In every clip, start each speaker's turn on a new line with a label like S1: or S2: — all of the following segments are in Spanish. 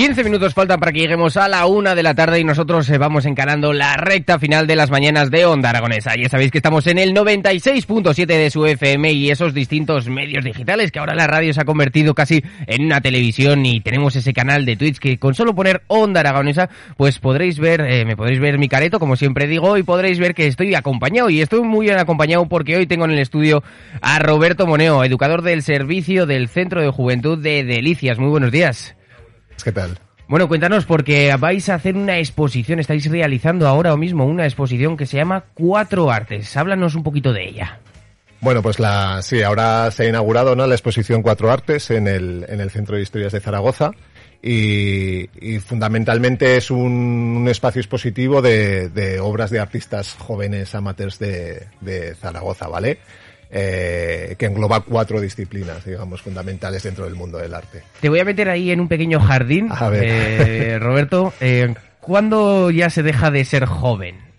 S1: 15 minutos faltan para que lleguemos a la una de la tarde y nosotros eh, vamos encarando la recta final de las mañanas de Onda Aragonesa. Ya sabéis que estamos en el 96.7 de su FM y esos distintos medios digitales que ahora la radio se ha convertido casi en una televisión y tenemos ese canal de Twitch que con solo poner Onda Aragonesa pues podréis ver, eh, me podréis ver mi careto como siempre digo y podréis ver que estoy acompañado y estoy muy bien acompañado porque hoy tengo en el estudio a Roberto Moneo, educador del servicio del Centro de Juventud de Delicias. Muy buenos días.
S2: ¿Qué tal?
S1: Bueno, cuéntanos, porque vais a hacer una exposición, estáis realizando ahora mismo una exposición que se llama Cuatro Artes. Háblanos un poquito de ella.
S2: Bueno, pues la, sí, ahora se ha inaugurado ¿no? la exposición Cuatro Artes en el, en el Centro de Historias de Zaragoza. Y, fundamentalmente es un, espacio expositivo de, de, obras de artistas jóvenes amateurs de, de Zaragoza, ¿vale? Eh, que engloba cuatro disciplinas, digamos, fundamentales dentro del mundo del arte.
S1: Te voy a meter ahí en un pequeño jardín, eh, Roberto. Eh, ¿Cuándo ya se deja de ser joven?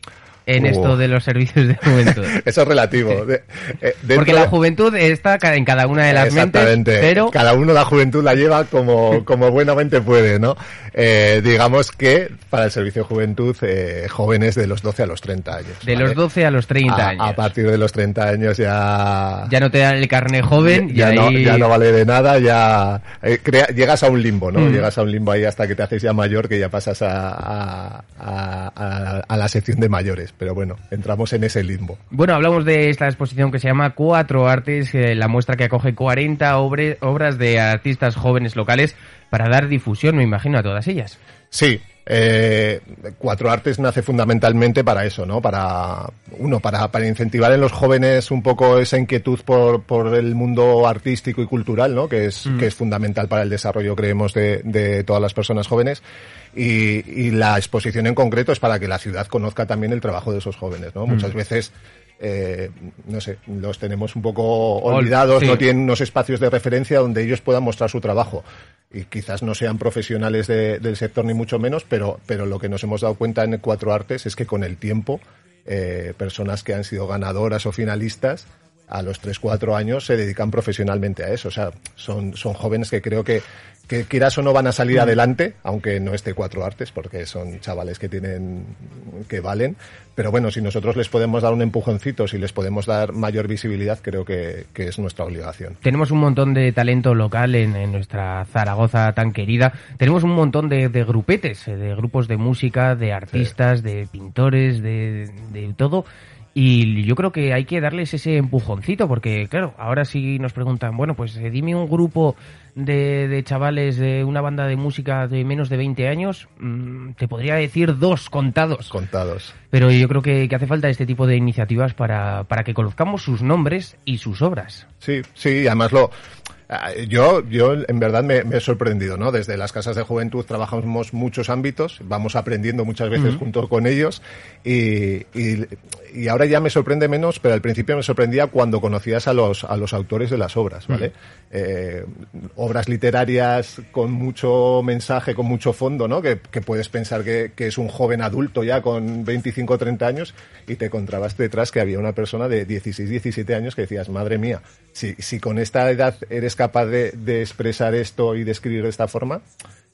S1: en esto de los servicios de juventud.
S2: Eso es relativo.
S1: Eh, Porque la juventud está en cada una de las mentes, pero...
S2: Cada uno la juventud la lleva como, como buenamente puede, ¿no? Eh, digamos que para el servicio de juventud, eh, jóvenes de los 12 a los 30 años.
S1: De los 12 a los 30 años.
S2: A partir de los 30 años ya...
S1: Ya no te dan el carnet joven.
S2: Ya, no, ya no vale de nada, ya... llegas a un limbo, ¿no? Mm. Llegas a un limbo ahí hasta que te haces ya mayor, que ya pasas a, a, a la sección de mayores pero bueno, entramos en ese limbo.
S1: Bueno, hablamos de esta exposición que se llama Cuatro Artes, eh, la muestra que acoge 40 obras de artistas jóvenes locales para dar difusión, me imagino, a todas ellas.
S2: Sí, eh, Cuatro Artes nace fundamentalmente para eso, ¿no? Para, uno, para, para incentivar en los jóvenes un poco esa inquietud por, por el mundo artístico y cultural, ¿no? Que es, mm. que es fundamental para el desarrollo, creemos, de, de todas las personas jóvenes. Y, y, la exposición en concreto es para que la ciudad conozca también el trabajo de esos jóvenes, ¿no? Muchas mm. veces eh, no sé, los tenemos un poco olvidados, no tienen unos espacios de referencia donde ellos puedan mostrar su trabajo. Y quizás no sean profesionales del sector ni mucho menos, pero, pero lo que nos hemos dado cuenta en Cuatro Artes es que con el tiempo, eh, personas que han sido ganadoras o finalistas, a los 3-4 años se dedican profesionalmente a eso. O sea, son, son jóvenes que creo que que quieras o no van a salir mm. adelante, aunque no esté cuatro artes, porque son chavales que tienen, que valen. Pero bueno, si nosotros les podemos dar un empujoncito, si les podemos dar mayor visibilidad, creo que, es nuestra obligación.
S1: Tenemos un montón de talento local en, nuestra Zaragoza tan querida. Tenemos un montón de, grupetes, eh, de grupos de música, de artistas, de pintores, de, de todo. Y yo creo que hay que darles ese empujoncito, porque claro, ahora sí nos preguntan, bueno, pues eh, dime un grupo de, de, chavales de una banda de música de menos de 20 años, mm, te podría decir dos contados.
S2: Contados.
S1: Pero yo creo que, que, hace falta este tipo de iniciativas para, para que conozcamos sus nombres y sus obras.
S2: Sí, sí, además lo, yo, yo en verdad me, he sorprendido, ¿no? Desde las casas de juventud trabajamos muchos ámbitos, vamos aprendiendo muchas veces junto con ellos y, y, ahora ya me sorprende menos, pero al principio me sorprendía cuando conocías a los, a los autores de las obras, ¿vale? Eh, obras literarias con mucho mensaje, con mucho fondo, ¿no? Que, que puedes pensar que, que, es un joven adulto ya con 25 o 30 años y te encontrabas detrás que había una persona de 16, 17 años que decías, madre mía, si, si con esta edad eres capaz de, expresar esto y de escribir de esta forma.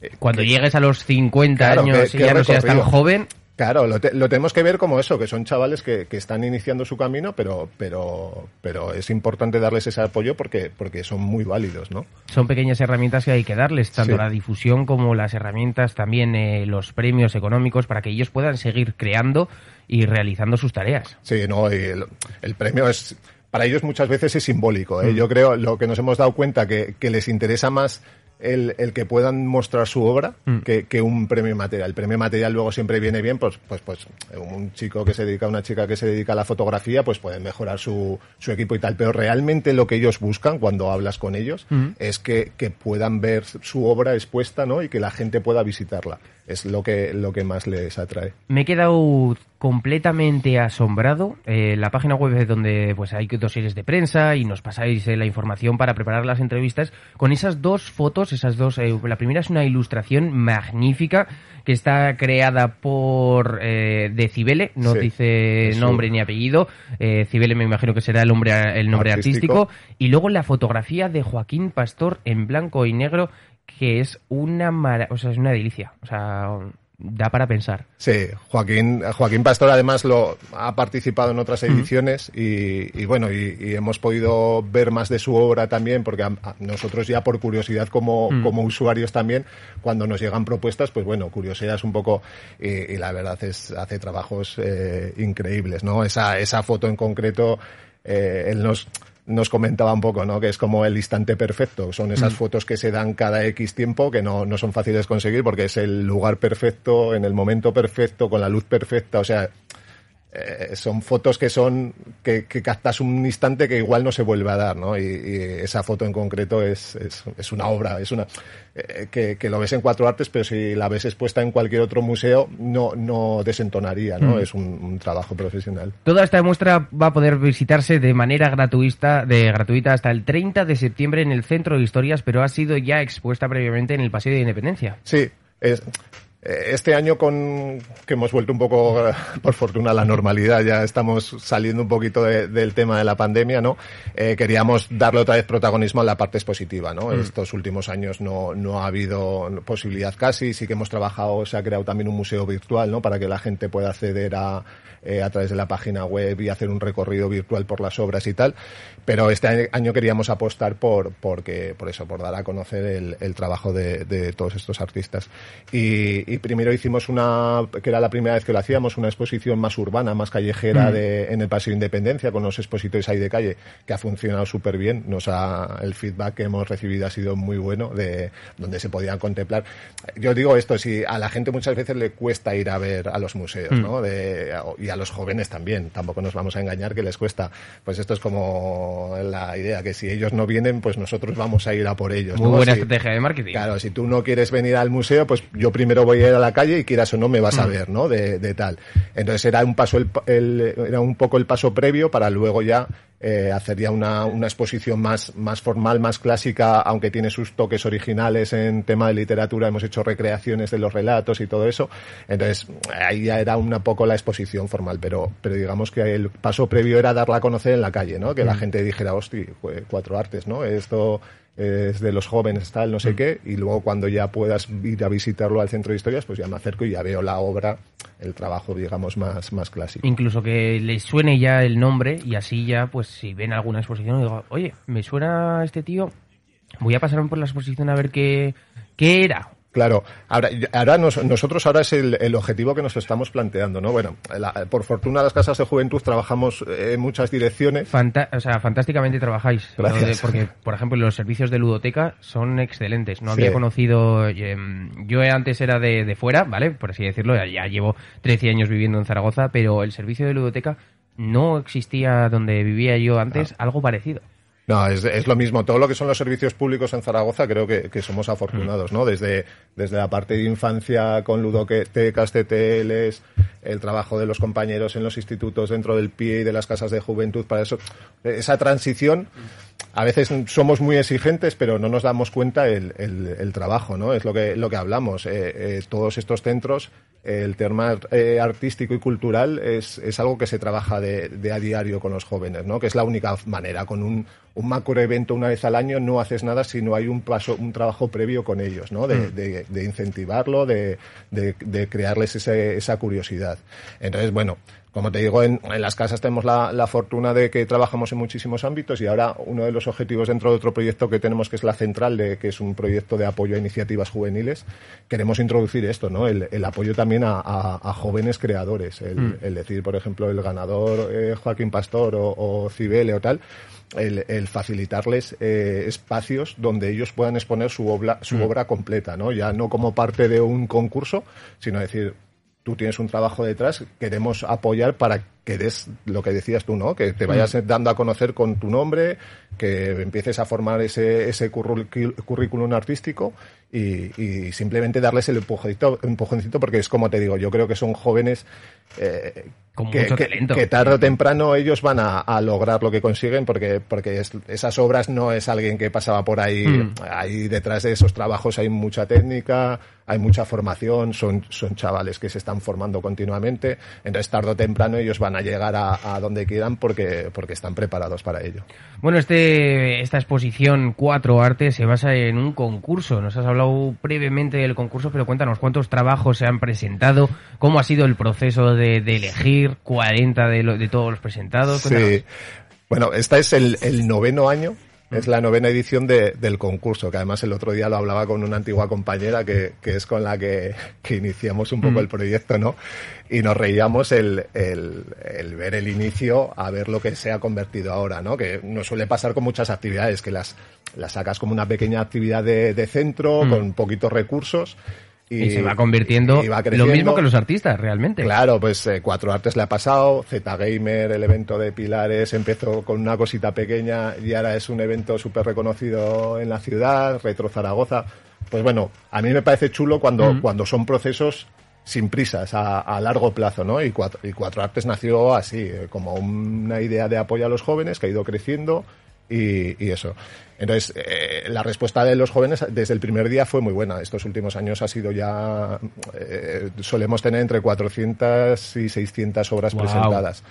S1: Eh, Cuando llegues a los 50 años y ya no seas tan joven.
S2: Claro, lo, tenemos que ver como eso, que son chavales que, están iniciando su camino, pero, pero, pero es importante darles ese apoyo porque, porque son muy válidos, ¿no?
S1: Son pequeñas herramientas que hay que darles, tanto la difusión como las herramientas, también eh, los premios económicos, para que ellos puedan seguir creando y realizando sus tareas.
S2: Sí, no, el, el premio es para ellos muchas veces es simbólico. ¿eh? Mm. Yo creo lo que nos hemos dado cuenta que, que les interesa más el, el, que puedan mostrar su obra mm. que, que, un premio material. El premio material luego siempre viene bien, pues, pues, pues un chico que se dedica, una chica que se dedica a la fotografía, pues pueden mejorar su, su equipo y tal. Pero realmente lo que ellos buscan cuando hablas con ellos mm. es que, que, puedan ver su obra expuesta, ¿no? Y que la gente pueda visitarla. Es lo que, lo que más les atrae.
S1: Me he quedado completamente asombrado. Eh, la página web es donde pues hay series de prensa y nos pasáis eh, la información para preparar las entrevistas con esas dos fotos, esas dos. Eh, la primera es una ilustración magnífica que está creada por eh, de Cibele, no dice nombre ni apellido. Cibele me imagino que será el nombre el nombre artístico. y luego la fotografía de Joaquín Pastor en blanco y negro que es una o sea, es una delicia. O sea, da para pensar.
S2: Sí, Joaquín, Joaquín Pastor además lo ha participado en otras ediciones y, bueno, y, hemos podido ver más de su obra también, porque nosotros ya por curiosidad como, como usuarios también, cuando nos llegan propuestas, pues bueno, curiosidad es un poco, y, la verdad es, hace trabajos eh, increíbles, ¿no? Esa, esa foto en concreto, eh, él nos, nos comentaba un poco, ¿no? Que es como el instante perfecto. Son esas mm. fotos que se dan cada X tiempo, que no, no son fáciles de conseguir porque es el lugar perfecto, en el momento perfecto, con la luz perfecta. O sea, eh, son fotos que son que, captas un instante que igual no se vuelve a dar, ¿no? Y, esa foto en concreto es, es, una obra, es una eh, que, lo ves en cuatro artes, pero si la ves expuesta en cualquier otro museo no no desentonaría, ¿no? Mm. Es un, trabajo profesional.
S1: Toda esta muestra va a poder visitarse de manera gratuita, de gratuita hasta el 30 de septiembre en el Centro de Historias, pero ha sido ya expuesta previamente en el Paseo de Independencia.
S2: Sí, es, este año con que hemos vuelto un poco, eh, por fortuna, a la normalidad, ya estamos saliendo un poquito del tema de la pandemia, ¿no? Eh, queríamos darle otra vez protagonismo a la parte expositiva, ¿no? Mm. Estos últimos años no, no ha habido posibilidad casi, sí que hemos trabajado, se ha creado también un museo virtual, ¿no? Para que la gente pueda acceder a, eh, a través de la página web y hacer un recorrido virtual por las obras y tal. Pero este año queríamos apostar por, porque, por eso, por dar a conocer el, el trabajo de, de, todos estos artistas. Y, y, primero hicimos una, que era la primera vez que lo hacíamos, una exposición más urbana, más callejera mm. de, en el Paseo Independencia, con los expositores ahí de calle, que ha funcionado súper bien. Nos ha, el feedback que hemos recibido ha sido muy bueno, de donde se podían contemplar. Yo digo esto, si a la gente muchas veces le cuesta ir a ver a los museos, mm. ¿no? De, y a los jóvenes también. Tampoco nos vamos a engañar que les cuesta. Pues esto es como la idea, que si ellos no vienen, pues nosotros vamos a ir a por ellos.
S1: Muy buena estrategia de marketing.
S2: Claro, si tú no quieres venir al museo, pues yo primero voy a ir a la calle y quieras o no me vas a mm. ver, ¿no? De, de tal. Entonces era un paso, el, era un poco el paso previo para luego ya eh, hacer una, una exposición más, más formal, más clásica, aunque tiene sus toques originales en tema de literatura, hemos hecho recreaciones de los relatos y todo eso. Entonces, ahí ya era un poco la exposición formal, pero, pero digamos que el paso previo era darla a conocer en la calle, ¿no? Que la mm. gente dijera, hostia, cuatro artes, ¿no? Esto es de los jóvenes, tal, no sé mm. qué, y luego cuando ya puedas ir a visitarlo al centro de historias, pues ya me acerco y ya veo la obra, el trabajo, digamos, más, más clásico.
S1: Incluso que les suene ya el nombre y así ya, pues si ven alguna exposición, digo, oye, me suena este tío, voy a pasarme por la exposición a ver qué, qué era
S2: Claro, ahora, ahora nosotros ahora es el, objetivo que nos estamos planteando, ¿no? Bueno, por fortuna las casas de juventud trabajamos en muchas direcciones.
S1: o sea, fantásticamente trabajáis. Porque, por ejemplo, los servicios de ludoteca son excelentes. No había conocido, em, yo antes era de, de, fuera, ¿vale? Por así decirlo, ya llevo 13 años viviendo en Zaragoza, pero el servicio de ludoteca no existía donde vivía yo antes ah. algo parecido.
S2: No, es, es, lo mismo. Todo lo que son los servicios públicos en Zaragoza creo que, que somos afortunados, ¿no? Desde, desde la parte de infancia con ludotecas, TTLs, el trabajo de los compañeros en los institutos dentro del PIE y de las casas de juventud, para eso, esa transición, a veces somos muy exigentes, pero no nos damos cuenta el, el, el trabajo, ¿no? Es lo que, lo que hablamos. Eh, eh, todos estos centros el tema eh, artístico y cultural es, es, algo que se trabaja de, de, a diario con los jóvenes, ¿no? Que es la única manera. Con un, un macro evento una vez al año no haces nada si no hay un paso, un trabajo previo con ellos, ¿no? De, mm. de, de incentivarlo, de, crearles ese, esa curiosidad. Entonces, bueno, como te digo, en, las casas tenemos la, fortuna de que trabajamos en muchísimos ámbitos y ahora uno de los objetivos dentro de otro proyecto que tenemos, que es la central, de, que es un proyecto de apoyo a iniciativas juveniles, queremos introducir esto, ¿no? El, apoyo también a, jóvenes creadores. El, mm. decir, por ejemplo, el ganador eh, Joaquín Pastor o, o Cibele o tal, el, el facilitarles eh, espacios donde ellos puedan exponer su obra, su obra completa, ¿no? Ya no como parte de un concurso, sino decir, tú tienes un trabajo detrás, queremos apoyar para que des lo que decías tú, ¿no? Que te vayas dando a conocer con tu nombre, que empieces a formar ese, ese currículum artístico y, simplemente darles el empujoncito, empujoncito, porque es como te digo, yo creo que son jóvenes
S1: eh, Con que, mucho talento.
S2: que, tarde o temprano ellos van a, lograr lo que consiguen porque, porque esas obras no es alguien que pasaba por ahí, mm. ahí detrás de esos trabajos hay mucha técnica, hay mucha formación, son, son chavales que se están formando continuamente, entonces tarde o temprano ellos van a llegar a, donde quieran porque, porque están preparados para ello.
S1: Bueno, este, esta exposición Cuatro Artes se basa en un concurso. Nos has hablado brevemente del concurso, pero cuéntanos cuántos trabajos se han presentado, cómo ha sido el proceso de, elegir 40 de, de todos los presentados.
S2: Sí. Bueno, este es el, el noveno año es la novena edición de, del concurso, que además el otro día lo hablaba con una antigua compañera que, que es con la que, que, iniciamos un poco mm. el proyecto, ¿no? Y nos reíamos el, el, el, ver el inicio a ver lo que se ha convertido ahora, ¿no? Que nos suele pasar con muchas actividades, que las, las sacas como una pequeña actividad de, de centro, mm. con poquitos recursos,
S1: y, se va convirtiendo lo mismo que los artistas, realmente.
S2: Claro, pues eh, Cuatro Artes le ha pasado, Z Gamer, el evento de Pilares, empezó con una cosita pequeña y ahora es un evento súper reconocido en la ciudad, Retro Zaragoza. Pues bueno, a mí me parece chulo cuando, cuando son procesos sin prisas, a, largo plazo, ¿no? Y cuatro, y cuatro Artes nació así, eh, como una idea de apoyo a los jóvenes que ha ido creciendo y, eso. Entonces, eh, la respuesta de los jóvenes desde el primer día fue muy buena. Estos últimos años ha sido ya, eh, solemos tener entre 400 y 600 obras presentadas.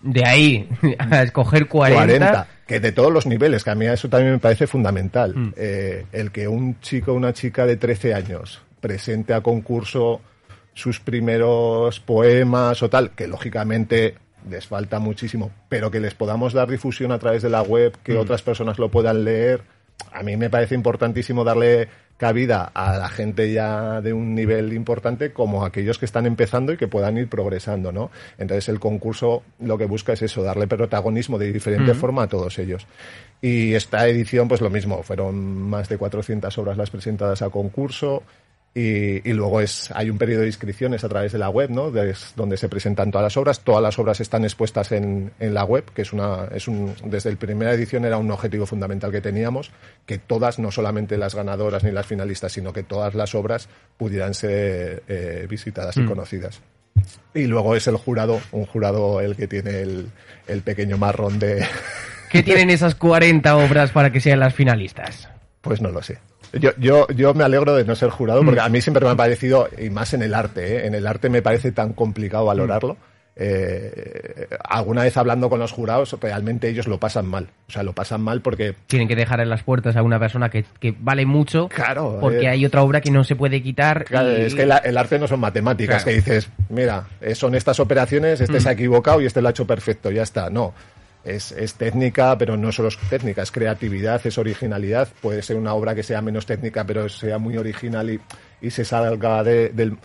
S1: De ahí a escoger 40. 40.
S2: Que de todos los niveles, que a mí eso también me parece fundamental. Mm. Eh, el que un chico o una chica de 13 años presente a concurso sus primeros poemas o tal, que lógicamente les falta muchísimo, pero que les podamos dar difusión a través de la web, que mm. otras personas lo puedan leer. A mí me parece importantísimo darle cabida a la gente ya de un nivel importante como a aquellos que están empezando y que puedan ir progresando, ¿no? Entonces el concurso lo que busca es eso, darle protagonismo de diferente mm. forma a todos ellos. Y esta edición, pues lo mismo, fueron más de 400 obras las presentadas a concurso, y, luego es, hay un periodo de inscripciones a través de la web, ¿no? donde se presentan todas las obras. Todas las obras están expuestas en, en la web, que es una, es un, desde la primera edición era un objetivo fundamental que teníamos, que todas, no solamente las ganadoras ni las finalistas, sino que todas las obras pudieran ser eh, visitadas y mm. conocidas. Y luego es el jurado, un jurado el que tiene el, el pequeño marrón de...
S1: ¿Qué tienen esas 40 obras para que sean las finalistas?
S2: Pues no lo sé. Yo, yo, yo me alegro de no ser jurado porque mm. a mí siempre me ha parecido, y más en el arte, ¿eh? en el arte me parece tan complicado valorarlo. Eh, alguna vez hablando con los jurados, realmente ellos lo pasan mal. O sea, lo pasan mal porque...
S1: Tienen que dejar en las puertas a una persona que, que vale mucho.
S2: Claro.
S1: Porque eh, hay otra obra que no se puede quitar.
S2: Claro, es que el arte no son matemáticas, que dices, mira, son estas operaciones, este se ha mm. equivocado y este lo ha hecho perfecto, ya está. No es, es, técnica, pero no solo es técnica, es creatividad, es originalidad. Puede ser una obra que sea menos técnica, pero sea muy original y, y se salga de, del...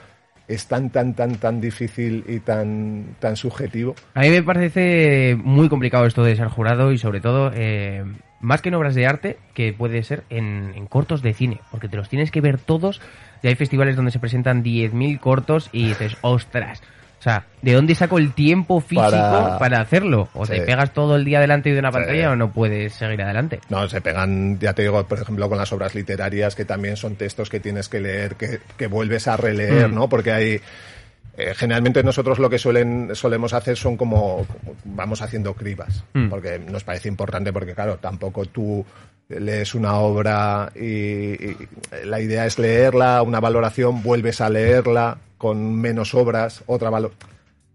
S2: Es tan, tan, tan, tan difícil y tan, tan subjetivo.
S1: A mí me parece muy complicado esto de ser jurado y sobre todo, eh, más que en obras de arte, que puede ser en, en cortos de cine, porque te los tienes que ver todos y hay festivales donde se presentan 10.000 cortos y dices, ostras, o sea, ¿de dónde saco el tiempo físico para, hacerlo? ¿O te pegas todo el día delante de una pantalla o no puedes seguir adelante?
S2: No, se pegan, ya te digo, por ejemplo, con las obras literarias, que también son textos que tienes que leer, que, que vuelves a releer, mm. ¿no? Porque hay... Eh, generalmente nosotros lo que suelen, solemos hacer son como, vamos haciendo cribas, mm. porque nos parece importante, porque claro, tampoco tú lees una obra y, la idea es leerla, una valoración, vuelves a leerla con menos obras, otra valor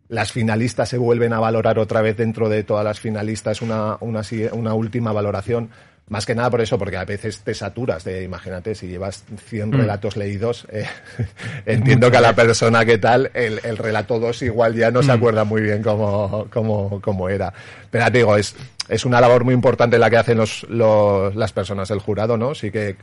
S2: las finalistas se vuelven a valorar otra vez dentro de todas las finalistas una, una, una última valoración. Más que nada por eso, porque a veces te saturas de, imagínate, si llevas 100 mm. relatos leídos, eh, entiendo que a la persona que tal, el, el relato 2 igual ya no se mm. acuerda muy bien cómo, cómo, cómo era. Pero te digo, es, es una labor muy importante la que hacen los, los, las personas del jurado, ¿no? Sí que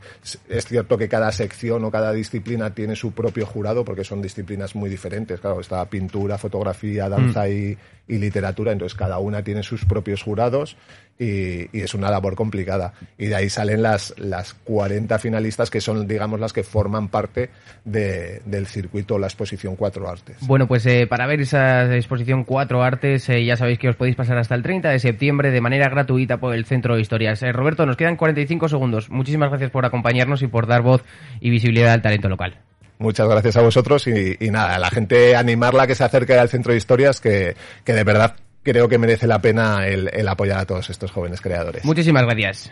S2: es cierto que cada sección o cada disciplina tiene su propio jurado porque son disciplinas muy diferentes. Claro, está pintura, fotografía, danza mm. y, y literatura, entonces cada una tiene sus propios jurados y, y, es una labor complicada. Y de ahí salen las, las 40 finalistas que son, digamos, las que forman parte de, del circuito, la exposición Cuatro Artes.
S1: Bueno, pues eh, para ver esa exposición Cuatro Artes, eh, ya sabéis que os podéis pasar hasta el 30 de septiembre de manera gratuita por el Centro de Historias. Eh, Roberto, nos quedan 45 segundos. Muchísimas gracias por acompañarnos y por dar voz y visibilidad al talento local.
S2: Muchas gracias a vosotros y, y nada, a la gente animarla que se acerque al Centro de Historias, que, que de verdad creo que merece la pena el, el apoyar a todos estos jóvenes creadores.
S1: Muchísimas gracias.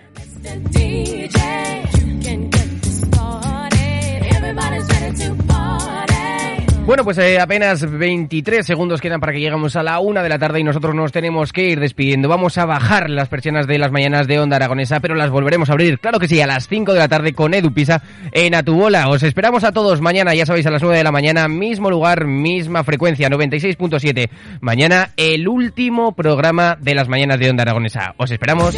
S1: Bueno, pues eh, apenas 23 segundos quedan para que lleguemos a la una de la tarde y nosotros nos tenemos que ir despidiendo. Vamos a bajar las persianas de las mañanas de Onda Aragonesa, pero las volveremos a abrir, claro que sí, a las 5 de la tarde con Edu Pisa en Atubola. Os esperamos a todos mañana, ya sabéis, a las 9 de la mañana, mismo lugar, misma frecuencia, 96.7. Mañana el último programa de las mañanas de Onda Aragonesa. Os esperamos.